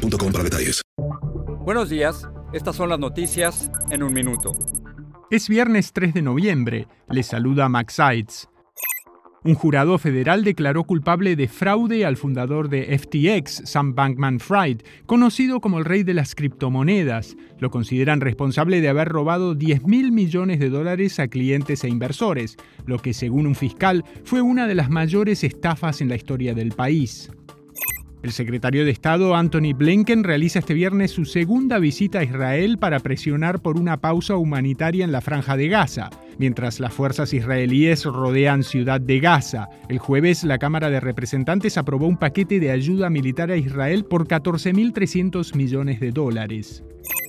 para detalles. Buenos días, estas son las noticias en un minuto. Es viernes 3 de noviembre, le saluda Max Seitz. Un jurado federal declaró culpable de fraude al fundador de FTX, Sam Bankman Fried, conocido como el rey de las criptomonedas. Lo consideran responsable de haber robado 10 mil millones de dólares a clientes e inversores, lo que según un fiscal fue una de las mayores estafas en la historia del país. El secretario de Estado Anthony Blinken realiza este viernes su segunda visita a Israel para presionar por una pausa humanitaria en la franja de Gaza, mientras las fuerzas israelíes rodean Ciudad de Gaza. El jueves la Cámara de Representantes aprobó un paquete de ayuda militar a Israel por 14.300 millones de dólares.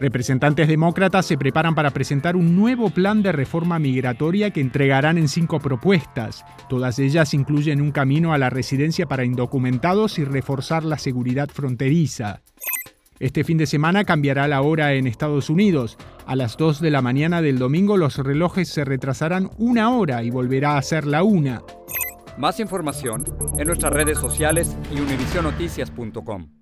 Representantes demócratas se preparan para presentar un nuevo plan de reforma migratoria que entregarán en cinco propuestas. Todas ellas incluyen un camino a la residencia para indocumentados y reforzar la seguridad fronteriza. Este fin de semana cambiará la hora en Estados Unidos. A las 2 de la mañana del domingo los relojes se retrasarán una hora y volverá a ser la una. Más información en nuestras redes sociales y univisionoticias.com.